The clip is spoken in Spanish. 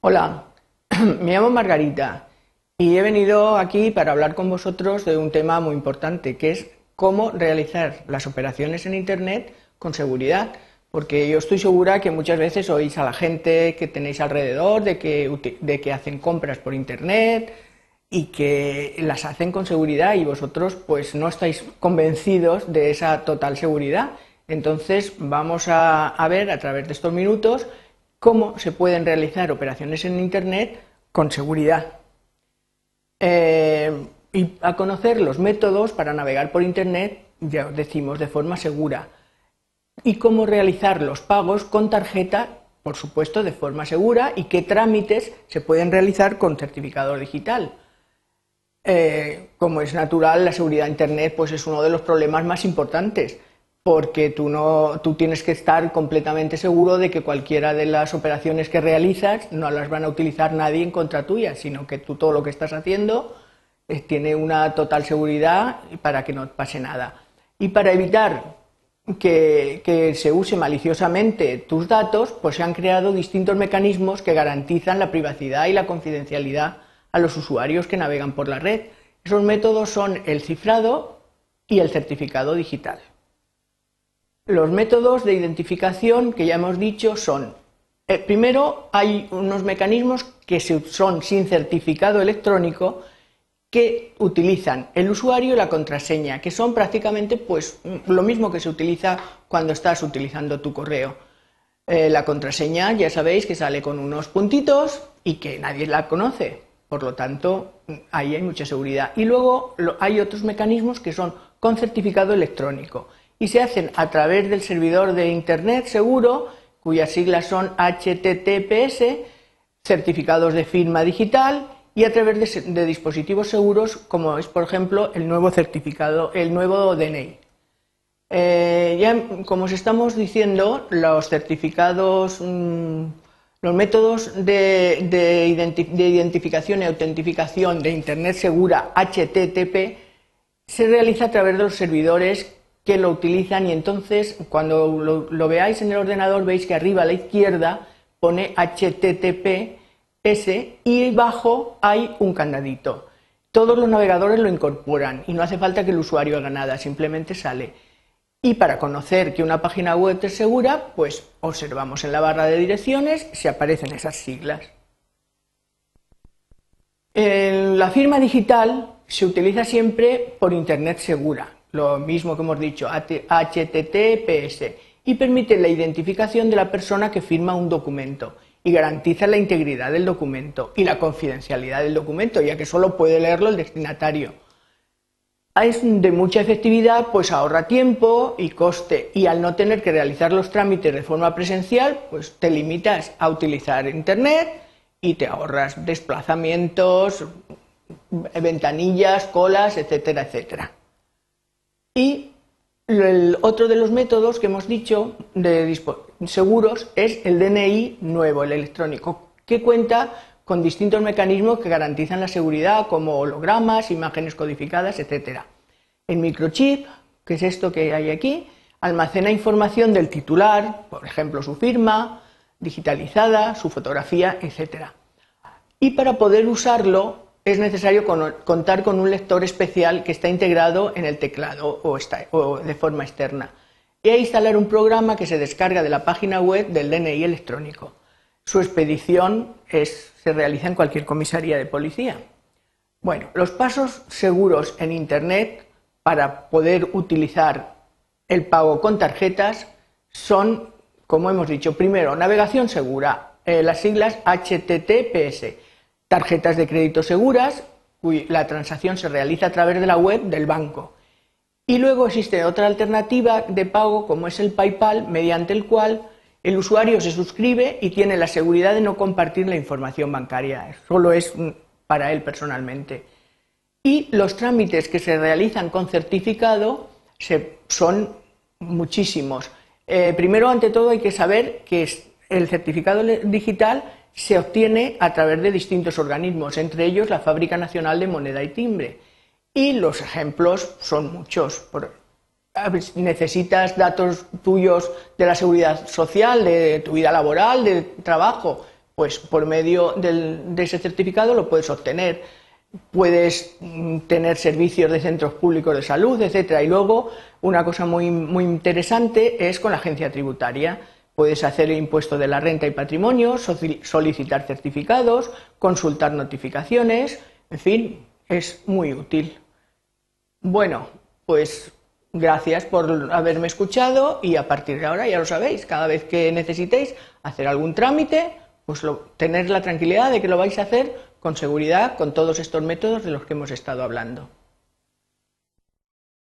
Hola, me llamo Margarita y he venido aquí para hablar con vosotros de un tema muy importante, que es cómo realizar las operaciones en Internet con seguridad. Porque yo estoy segura que muchas veces oís a la gente que tenéis alrededor de que, de que hacen compras por Internet y que las hacen con seguridad y vosotros pues no estáis convencidos de esa total seguridad. Entonces vamos a, ver a través de estos minutos cómo se pueden realizar operaciones en Internet con seguridad. Eh, y a conocer los métodos para navegar por Internet, ya os decimos, de forma segura. Y cómo realizar los pagos con tarjeta, por supuesto, de forma segura, y qué trámites se pueden realizar con certificado digital. Eh, como es natural, la seguridad de Internet pues es uno de los problemas más importantes porque tú, no, tú tienes que estar completamente seguro de que cualquiera de las operaciones que realizas no las van a utilizar nadie en contra tuya, sino que tú todo lo que estás haciendo eh, tiene una total seguridad para que no pase nada. Y para evitar que, que, se use maliciosamente tus datos, pues se han creado distintos mecanismos que garantizan la privacidad y la confidencialidad a los usuarios que navegan por la red. Esos métodos son el cifrado y el certificado digital. Los métodos de identificación que ya hemos dicho son, eh, primero hay unos mecanismos que son sin certificado electrónico que utilizan el usuario y la contraseña, que son prácticamente pues lo mismo que se utiliza cuando estás utilizando tu correo. Eh, la contraseña ya sabéis que sale con unos puntitos y que nadie la conoce, por lo tanto ahí hay mucha seguridad. Y luego hay otros mecanismos que son con certificado electrónico y se hacen a través del servidor de Internet seguro, cuyas siglas son HTTPS, certificados de firma digital y a través de, dispositivos seguros como es, por ejemplo, el nuevo certificado, el nuevo DNI. Eh, ya, como os estamos diciendo, los certificados, mm, los métodos de, de, identificación y autentificación de Internet segura HTTP se realiza a través de los servidores que lo utilizan y entonces cuando lo, veáis en el ordenador veis que arriba a la izquierda pone HTTPS y bajo hay un candadito. Todos los navegadores lo incorporan y no hace falta que el usuario haga nada, simplemente sale. Y para conocer que una página web es segura, pues observamos en la barra de direcciones si aparecen esas siglas. la firma digital se utiliza siempre por Internet segura lo mismo que hemos dicho, HTTPS, y permite la identificación de la persona que firma un documento y garantiza la integridad del documento y la confidencialidad del documento, ya que solo puede leerlo el destinatario. Es de mucha efectividad, pues ahorra tiempo y coste, y al no tener que realizar los trámites de forma presencial, pues te limitas a utilizar Internet y te ahorras desplazamientos, ventanillas, colas, etcétera, etcétera. Y otro de los métodos que hemos dicho de seguros es el DNI nuevo, el electrónico, que cuenta con distintos mecanismos que garantizan la seguridad, como hologramas, imágenes codificadas, etc. El microchip, que es esto que hay aquí, almacena información del titular, por ejemplo, su firma, digitalizada, su fotografía, etc. Y para poder usarlo es necesario contar con un lector especial que está integrado en el teclado o, de forma externa a instalar un programa que se descarga de la página web del DNI electrónico. Su expedición se realiza en cualquier comisaría de policía. Bueno, los pasos seguros en Internet para poder utilizar el pago con tarjetas son, como hemos dicho, primero, navegación segura, eh, las siglas HTTPS tarjetas de crédito seguras, la transacción se realiza a través de la web del banco. Y luego existe otra alternativa de pago como es el PayPal, mediante el cual el usuario se suscribe y tiene la seguridad de no compartir la información bancaria, solo es mm, para él personalmente. Y los trámites que se realizan con certificado son muchísimos. Eh, primero, ante todo, hay que saber que el certificado digital se obtiene a través de distintos organismos, entre ellos la Fábrica Nacional de Moneda y Timbre. Y los ejemplos son muchos. necesitas datos tuyos de la seguridad social, de tu vida laboral, de trabajo, pues por medio de ese certificado lo puedes obtener. Puedes mm, tener servicios de centros públicos de salud, etcétera. Y luego, una cosa muy, muy interesante es con la agencia tributaria. Puedes hacer el impuesto de la renta y patrimonio, solicitar certificados, consultar notificaciones, en fin, es muy útil. Bueno, pues gracias por haberme escuchado y a partir de ahora ya lo sabéis, cada vez que necesitéis hacer algún trámite, pues tener la tranquilidad de que lo vais a hacer con seguridad con todos estos métodos de los que hemos estado hablando.